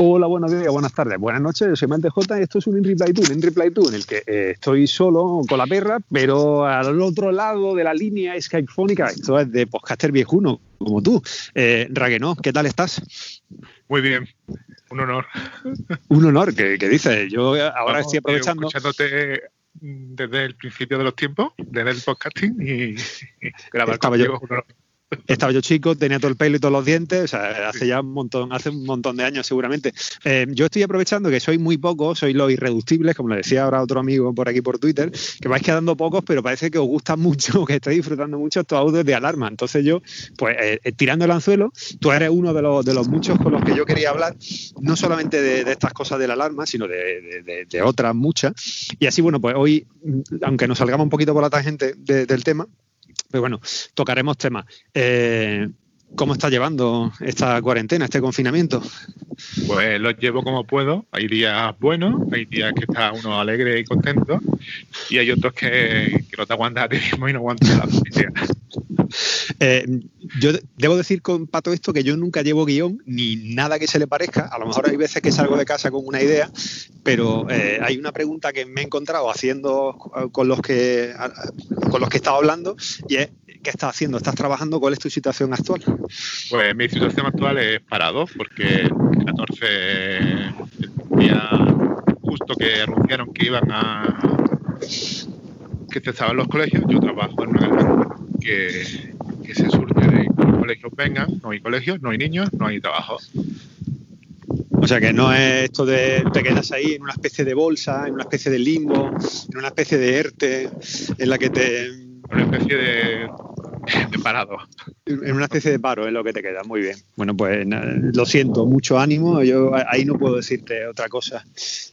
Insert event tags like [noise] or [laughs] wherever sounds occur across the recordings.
Hola, buenos días, buenas tardes, buenas noches. Yo soy Mante J y esto es un In Reply To, un In Reply To en el que eh, estoy solo con la perra, pero al otro lado de la línea skypefónica, esto es de podcaster viejuno, como tú. Eh, Raguenó, ¿qué tal estás? Muy bien, un honor. Un honor, ¿qué, dices? Yo ahora estoy aprovechando. Escuchándote desde el principio de los tiempos, desde el podcasting y, grabar [laughs] contigo, estaba yo chico, tenía todo el pelo y todos los dientes, o sea, hace ya un montón, hace un montón de años seguramente. Eh, yo estoy aprovechando que soy muy poco, soy los irreductibles, como le decía ahora otro amigo por aquí por Twitter, que vais quedando pocos, pero parece que os gusta mucho, [laughs] que estáis disfrutando mucho estos audios de alarma. Entonces yo, pues eh, eh, tirando el anzuelo, tú eres uno de los, de los muchos con los que yo quería hablar, no solamente de, estas cosas de la alarma, sino de, otras muchas. Y así, bueno, pues hoy, aunque nos salgamos un poquito por la tangente del tema, pero bueno, tocaremos temas. Eh, ¿Cómo está llevando esta cuarentena, este confinamiento? Pues lo llevo como puedo. Hay días buenos, hay días que está uno alegre y contento, y hay otros que, no te aguantas a ti mismo y no aguantas la familia. [laughs] Eh, yo debo decir con Pato esto que yo nunca llevo guion ni nada que se le parezca. A lo mejor hay veces que salgo de casa con una idea, pero eh, hay una pregunta que me he encontrado haciendo con los que con los que he estado hablando y es ¿qué estás haciendo? ¿Estás trabajando? ¿Cuál es tu situación actual? Pues mi situación actual es parado porque el 14 día justo que anunciaron que iban a que cesaban los colegios, yo trabajo en una que, que se surge de los colegios vengan, no hay colegios, no hay niños, no hay trabajo. O sea que no es esto de te quedas ahí en una especie de bolsa, en una especie de limbo, en una especie de ERTE, en la que te... Una especie de parado. En una especie de paro es lo que te queda, muy bien. Bueno, pues lo siento, mucho ánimo, yo ahí no puedo decirte otra cosa.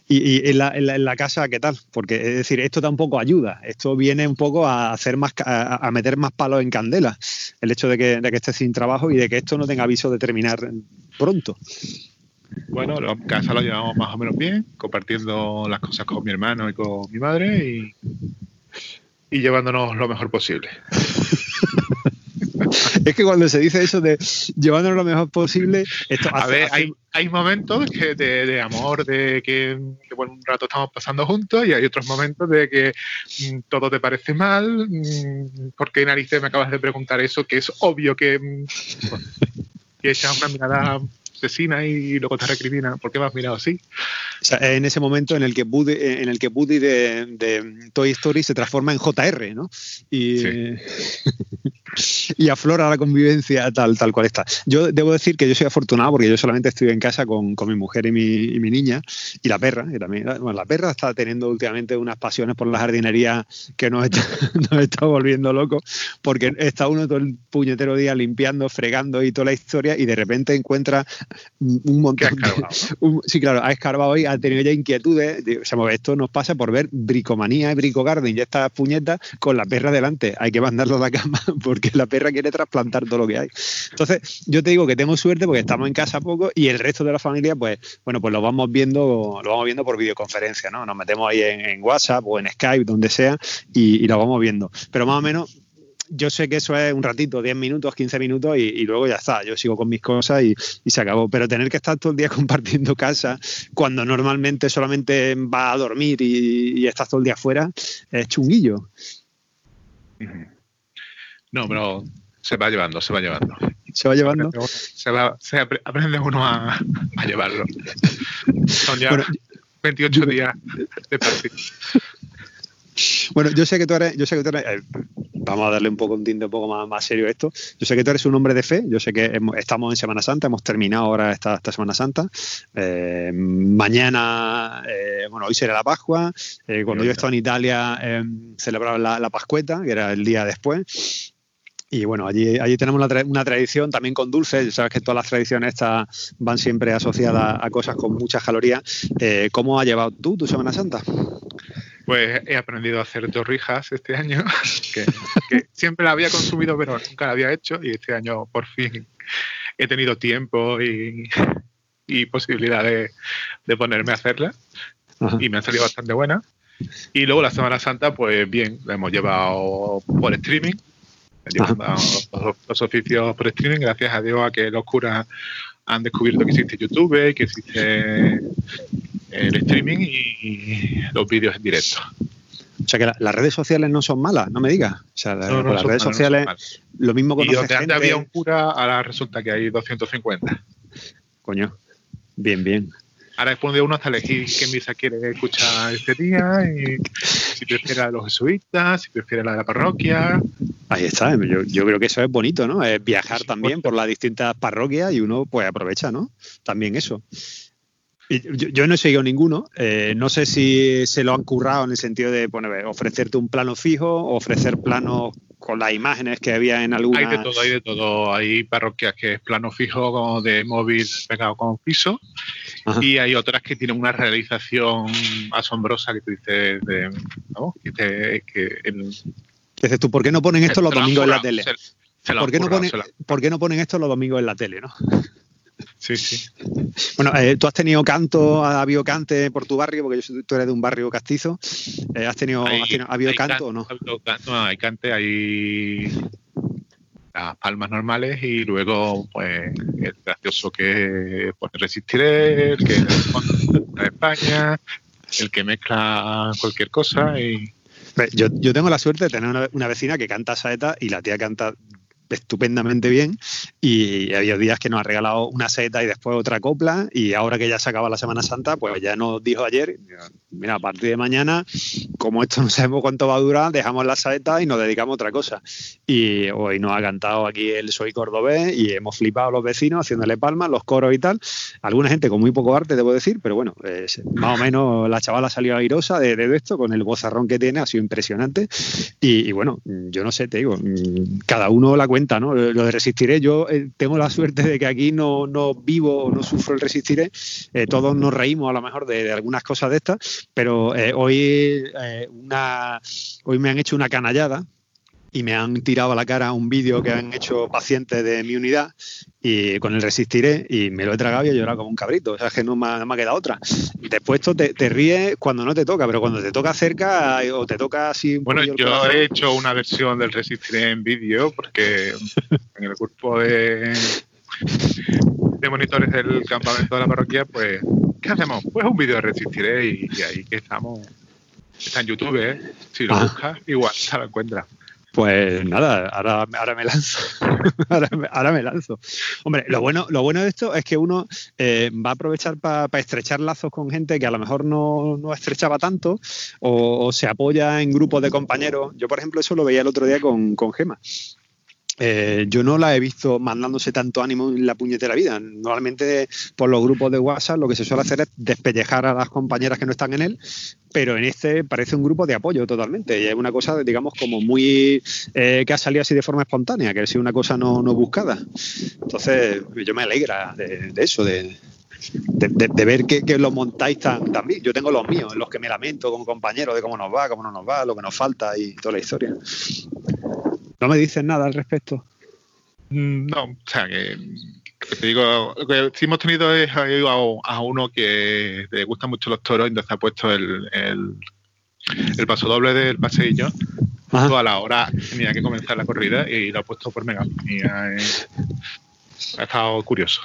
Y, en, la, casa, ¿qué tal? Porque es decir, esto tampoco ayuda, esto viene un poco a hacer más, a, meter más palos en candela, el hecho de que, de que estés sin trabajo y de que esto no tenga aviso de terminar pronto. Bueno, en casa lo llevamos más o menos bien, compartiendo las cosas con mi hermano y con mi madre y, y llevándonos lo mejor posible. [laughs] es que cuando se dice eso de llevándonos lo mejor posible, esto A ver, Hay, hay, momentos que de, amor, de que, bueno, un rato estamos pasando juntos y hay otros momentos de que mm, todo te parece mal, mm, ¿por qué narices me acabas de preguntar eso? Que es obvio que, mm, [laughs] que echas una mirada asesina y luego te recrimina. ¿Por qué me has mirado así? en ese momento en el que Woody, en el que Woody de, Toy Story se transforma en JR, ¿no? Y, [laughs] y aflora la convivencia tal, tal cual está. Yo debo decir que yo soy afortunado porque yo solamente estoy en casa con, mi mujer y mi, niña y la perra, que también, bueno, la perra está teniendo últimamente unas pasiones por la jardinería que nos está, [laughs] nos está volviendo locos porque está uno todo el puñetero día limpiando, fregando y toda la historia y de repente encuentra un montón de, sí, claro, ha escarbado y ha tenido ya inquietudes. O esto nos pasa por ver bricomanía y bricogarden y estas puñetas con la perra delante. Hay que mandarlo a la cama [laughs] porque la perra quiere trasplantar todo lo que hay. Entonces, yo te digo que tengo suerte porque estamos en casa poco y el resto de la familia, pues, bueno, pues lo vamos viendo, lo vamos viendo por videoconferencia, ¿no? Nos metemos ahí en, WhatsApp o en Skype, donde sea, y, y lo vamos viendo. Pero más o menos yo sé que eso es un ratito, 10 minutos, 15 minutos y, luego ya está. Yo sigo con mis cosas y, se acabó. Pero tener que estar todo el día [laughs] compartiendo casa cuando normalmente solamente va a dormir y, estás todo el día afuera es chunguillo. No, pero se va llevando, se va llevando. Se va llevando. Se, va, se aprende uno a, llevarlo. Son ya 28 días de práctica. Bueno, yo sé que tú eres, yo sé que tú eres, eh, vamos a darle un poco un tinte un poco más, más, serio a esto. Yo sé que tú eres un hombre de fe, yo sé que estamos en Semana Santa, hemos terminado ahora esta, esta Semana Santa. Eh, mañana, eh, bueno, hoy será la Pascua. cuando yo estaba en Italia celebraban la, la Pascueta, que era el día después. Y bueno, allí, allí tenemos una, tradición también con dulces. Sabes que todas las tradiciones estas van siempre asociadas a cosas con muchas calorías. ¿Cómo has llevado tú tu Semana Santa? Pues he aprendido a hacer torrijas este año, [laughs] que, siempre la había consumido pero nunca la había hecho y este año por fin he tenido tiempo y, posibilidad de, ponerme a hacerla y me han salido bastante buena. Y luego la Semana Santa, pues bien, la hemos llevado por streaming, los, los, oficios por streaming, gracias a Dios a que los curas han descubierto que existe YouTube, que existe el streaming y, los vídeos en directo. O sea que las redes sociales no son malas, no me digas. O sea, las redes sociales, lo mismo con Y donde antes había un cura, ahora resulta que hay 250. Coño, bien, bien. Ahora después de uno hasta elegir qué misa quiere escuchar este día, y si prefiere a los jesuitas, si prefiere la de la parroquia. Ahí está, yo, creo que eso es bonito, ¿no? Es viajar también por las distintas parroquias y uno pues aprovecha, ¿no? También eso. Yo, no he seguido ninguno. Eh, no sé si se lo han currado en el sentido de bueno, ofrecerte un plano fijo, ofrecer planos con las imágenes que había en alguna. Hay de todo, hay de todo. Hay parroquias que es plano fijo de móvil pegado con piso y hay otras que tienen una realización asombrosa que tú dices, de, ¿no? que, Dices tú, ¿por qué no ponen esto los domingos en la tele? ¿Por, qué no ponen, ¿Por qué no ponen esto los domingos en la tele, no? Sí, sí. Bueno, eh, tú has tenido canto, ha habido cante por tu barrio, porque yo, tú eres de un barrio castizo. Eh, ¿Has tenido, ¿ha habido canto o no? No, hay cante, hay las palmas normales y luego, pues, el gracioso que pone Resistiré, el que España, el que mezcla cualquier cosa y. Yo, yo tengo la suerte de tener una, una, vecina que canta saeta y la tía canta estupendamente bien y había días que nos ha regalado una seta y después otra copla y ahora que ya se acaba la Semana Santa, pues ya nos dijo ayer, mira, a partir de mañana, como esto no sabemos cuánto va a durar, dejamos la saeta y nos dedicamos a otra cosa. Y hoy nos ha cantado aquí el Soy Cordobés y hemos flipado a los vecinos haciéndole palmas, los coros y tal. Alguna gente con muy poco arte, debo decir, pero bueno, más o menos la chavala salió airosa de, de, esto con el bozarrón que tiene, ha sido impresionante. Y, y bueno, yo no sé, te digo, cada uno la cuenta, ¿no? Lo de resistiré, yo eh, tengo la suerte de que aquí no, no vivo, no sufro el resistiré. Eh, todos nos reímos a lo mejor de, algunas cosas de estas, pero eh, hoy, una, hoy me han hecho una canallada y me han tirado a la cara un vídeo que han hecho pacientes de mi unidad y con el resistiré y me lo he tragado y he llorado como un cabrito. O sea, es que no me ha, quedado otra. Después esto te, te, ríes cuando no te toca, pero cuando te toca cerca o te toca así... bueno, yo he hecho una versión del resistiré en vídeo porque en el grupo de, de monitores del campamento de la parroquia, pues, ¿qué hacemos? Pues un vídeo de resistiré y, ahí que estamos... Está en YouTube, ¿eh? Si lo buscas, igual se lo encuentras. Pues nada, ahora, ahora me lanzo. [laughs] ahora, me, lanzo. Hombre, lo bueno, lo bueno de esto es que uno eh, va a aprovechar para estrechar lazos con gente que a lo mejor no, no estrechaba tanto o, se apoya en grupos de compañeros. Yo, por ejemplo, eso lo veía el otro día con, con Gema. Eh, yo no la he visto mandándose tanto ánimo en la puñetera vida. Normalmente por los grupos de WhatsApp lo que se suele hacer es despellejar a las compañeras que no están en él, pero en este parece un grupo de apoyo totalmente. Y es una cosa, digamos, como muy eh, que ha salido así de forma espontánea, que ha sido una cosa no, buscada. Entonces, yo me alegra de, eso, de, ver que, que, lo montáis tan, bien. Yo tengo los míos, los que me lamento como compañero de cómo nos va, cómo no nos va, lo que nos falta y toda la historia. ¿No me dices nada al respecto? Mm, no, o sea, que, te digo, lo que sí hemos tenido es a, uno que le gustan mucho los toros, entonces ha puesto el, el, paso doble del paseillo a la hora tenía que comenzar la corrida y lo ha puesto por mega. Y ha, ha estado curioso.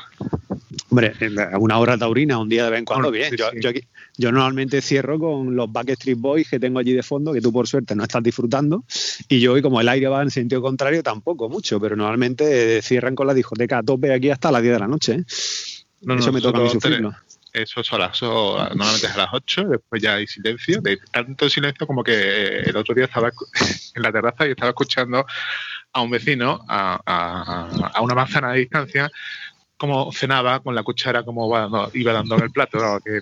Hombre, una hora taurina, un día de vez en cuando, bien. yo, yo, normalmente cierro con los Backstreet Boys que tengo allí de fondo, que tú por suerte no estás disfrutando. Y yo hoy, como el aire va en sentido contrario, tampoco mucho, pero normalmente cierran con la discoteca a tope aquí hasta las 10 de la noche. ¿eh? No, Eso me toca a mí sufrirlo. Eso son las, normalmente es a las 8, después ya hay silencio, de tanto silencio como que el otro día estaba [laughs] en la terraza y estaba escuchando a un vecino a, a una manzana de distancia como cenaba con la cuchara como iba dando en el plato. que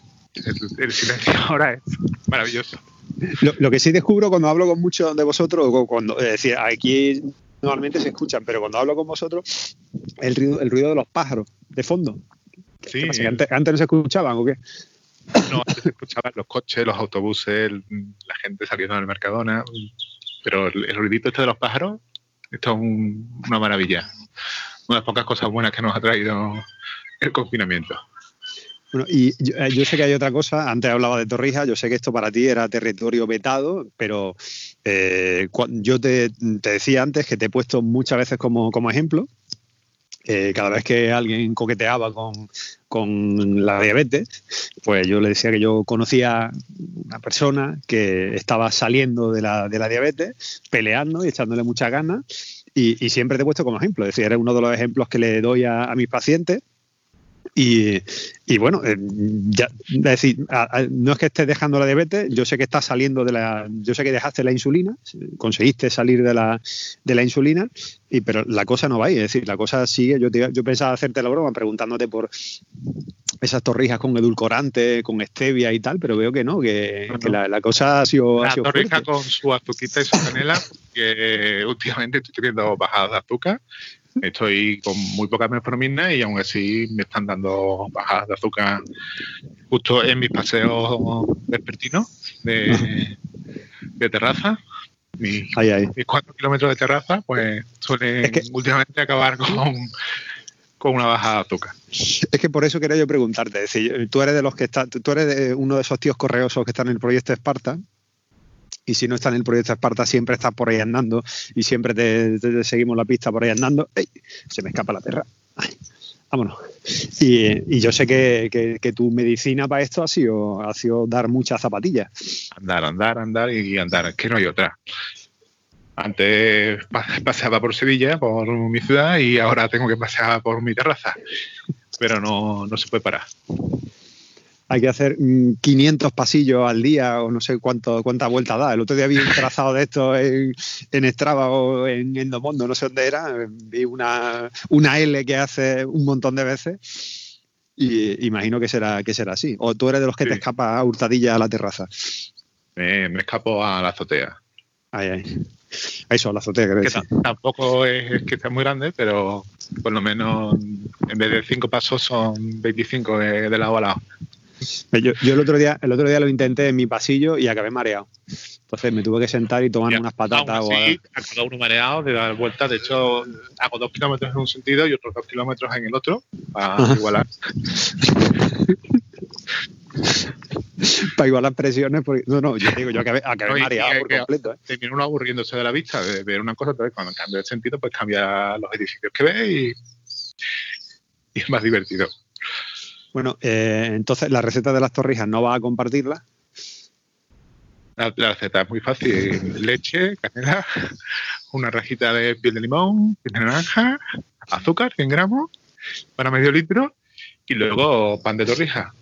el, silencio [laughs] ahora es maravilloso. Lo, que sí descubro cuando hablo con muchos de vosotros, cuando es decir, aquí normalmente se escuchan, pero cuando hablo con vosotros, el ruido, el ruido de los pájaros de fondo. Sí. Antes, antes, no se escuchaban o qué? No, antes se escuchaban los coches, los autobuses, la gente saliendo del Mercadona, pero el, ruidito este de los pájaros, esto es una maravilla una pocas cosas buenas que nos ha traído el confinamiento. Bueno, y eh, yo, sé que hay otra cosa, antes hablaba de Torrija, yo sé que esto para ti era territorio vetado, pero eh, yo te, decía antes que te he puesto muchas veces como, ejemplo. eh, cada vez que alguien coqueteaba con, con, la diabetes, pues yo le decía que yo conocía una persona que estaba saliendo de la, de la diabetes, peleando y echándole muchas ganas, y, y, siempre te he puesto como ejemplo, es decir, eres uno de los ejemplos que le doy a, a mis pacientes y, bueno, eh, ya, es decir, no es que estés dejando la diabetes, yo sé que estás saliendo de la, yo sé que dejaste la insulina, conseguiste salir de la, de la insulina, y, pero la cosa no va ahí, es decir, la cosa sigue, yo, yo pensaba hacerte la broma preguntándote por esas torrijas con edulcorante, con stevia y tal, pero veo que no, que, la, cosa ha sido... La torrija con su azuquita y su canela, [laughs] últimamente estoy teniendo bajadas de azúcar, Estoy con muy poca metformina y aún así me están dando bajadas de azúcar justo en mis paseos vespertinos de, terraza. Mis, cuatro kilómetros de terraza, pues suelen últimamente acabar con, con una baja de azúcar. Es que por eso quería yo preguntarte, es decir, tú eres de los que está, tú eres de uno de esos tíos correosos que están en el proyecto Esparta, y si no está en el proyecto Esparta siempre estás por ahí andando y siempre te, seguimos la pista por ahí andando. ¡Ey! Se me escapa la perra. vámonos. Y, yo sé que, tu medicina para esto ha sido, ha sido dar muchas zapatillas. Andar, andar, andar y andar. Es que no hay otra. Antes paseaba por Sevilla, por mi ciudad, y ahora tengo que pasear por mi terraza. Pero no, no se puede parar hay que hacer 500 mm, pasillos al día o no sé cuánto, cuánta vuelta da. El otro día vi un trazado de esto en, en Strava o en Endomondo, no sé dónde era, vi una, una L que hace un montón de veces y imagino que será, que será así. O tú eres de los que te escapa a hurtadilla a la terraza. me escapo a la azotea. Ay, ay. Eso, la azotea, que Tampoco es que sea muy grande, pero por lo menos en vez de 5 pasos son 25 de, de lado a lado. [laughs] Yo, el, otro día, el otro día lo intenté en mi pasillo y acabé mareado. Entonces me tuve que sentar y tomar unas patatas. Sí, cada uno mareado, de dar vueltas. De hecho, hago dos kilómetros en un sentido y otros dos kilómetros en el otro para igualar. [laughs] para igualar presiones. Porque, no, no, yo digo, yo acabé, acabé mareado por completo. ¿eh? Termina uno aburriéndose de la vista, de ver una cosa, entonces cuando cambia el sentido, pues cambia los edificios que ve y, y es más divertido. Bueno, eh, entonces la receta de las torrijas no va a compartirla. La, receta es muy fácil. Leche, canela, una rajita de piel de limón, piel de naranja, azúcar, 100 gramos, para medio litro, y luego pan de torrija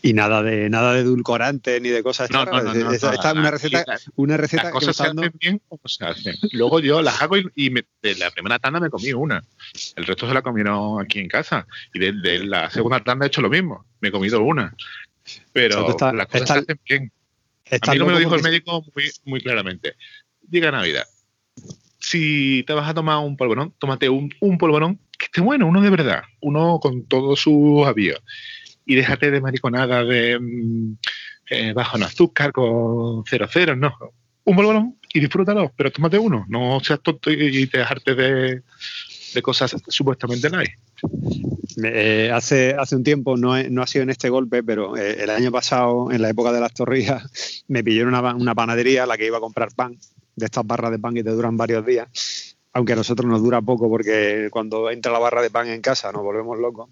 y nada de nada de edulcorante ni de cosas no, no, no, esta es una receta una receta las cosas se hacen bien como se hacen luego yo las hago y, de la primera tanda me comí una. El resto se la comieron aquí en casa. Y de, la segunda tanda he hecho lo mismo me he comido una. Pero las cosas se hacen bien. a mí no me lo dijo el médico muy, muy claramente. Diga Navidad si te vas a tomar un polvorón tómate un, un polvorón que esté bueno uno de verdad uno con todos sus avíos y déjate de mariconada de mm, eh, bajo en azúcar con cero cero, no. Un bolón y disfrútalo, pero tómate uno, no seas tonto y te dejarte de, de cosas supuestamente light. Eh, hace, hace un tiempo, no, no, ha sido en este golpe, pero eh, el año pasado, en la época de las torrijas, [laughs] me pillé una, una panadería a la que iba a comprar pan, de estas barras de pan que te duran varios días, aunque a nosotros nos dura poco porque cuando entra la barra de pan en casa nos volvemos locos.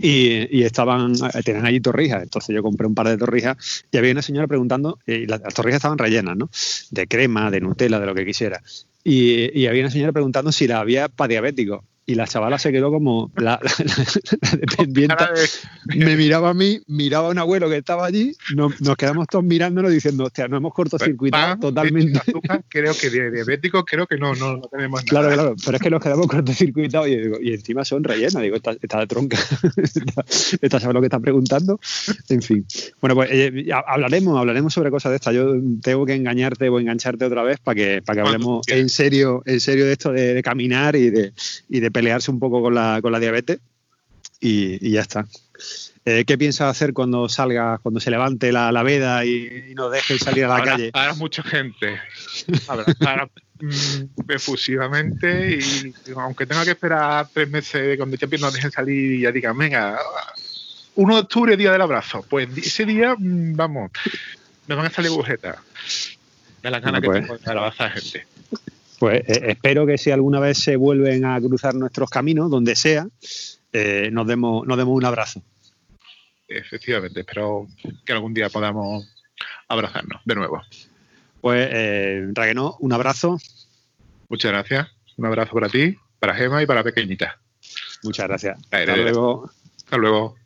Y, estaban, eh, tenían allí torrijas, entonces yo compré un par de torrijas y había una señora preguntando, y las, torrijas estaban rellenas, ¿no? De crema, de Nutella, de lo que quisiera. Y, y había una señora preguntando si la había para diabéticos y la chavala se quedó como la, [laughs] dependiente. Me miraba a mí, miraba a un abuelo que estaba allí, nos, quedamos todos mirándonos diciendo, hostia, no hemos cortocircuitado pues, totalmente. creo que diabéticos creo que no, no, tenemos nada. Claro, claro, pero es que nos quedamos cortocircuitados y, y encima son rellenas, digo, está, de tronca. [laughs] esta, sabe lo que está preguntando. En fin. Bueno, pues eh, hablaremos, hablaremos sobre cosas de estas. Yo tengo que engañarte o engancharte otra vez para que, para que hablemos en serio, en serio de esto de, caminar y de, y de pelearse un poco con la, con la diabetes y, ya está. Eh, ¿Qué piensas hacer cuando salga, cuando se levante la, la veda y, nos deje salir a la calle? Habrá mucha gente. [laughs] Habrá, mm, efusivamente y aunque tenga que esperar tres meses cuando ya nos dejen salir y ya digan, venga, 1 de octubre, día del abrazo. Pues ese día, mm, vamos, me van a salir agujetas de la gana que pues. tengo de abrazar a gente. Pues eh, espero que si alguna vez se vuelven a cruzar nuestros caminos, donde sea, eh, nos, demos, nos demos un abrazo. Efectivamente, espero que algún día podamos abrazarnos de nuevo. Pues, eh, Raquenó, un abrazo. Muchas gracias. Un abrazo para ti, para Gema y para Pequeñita. Muchas gracias. Hasta luego. Hasta luego.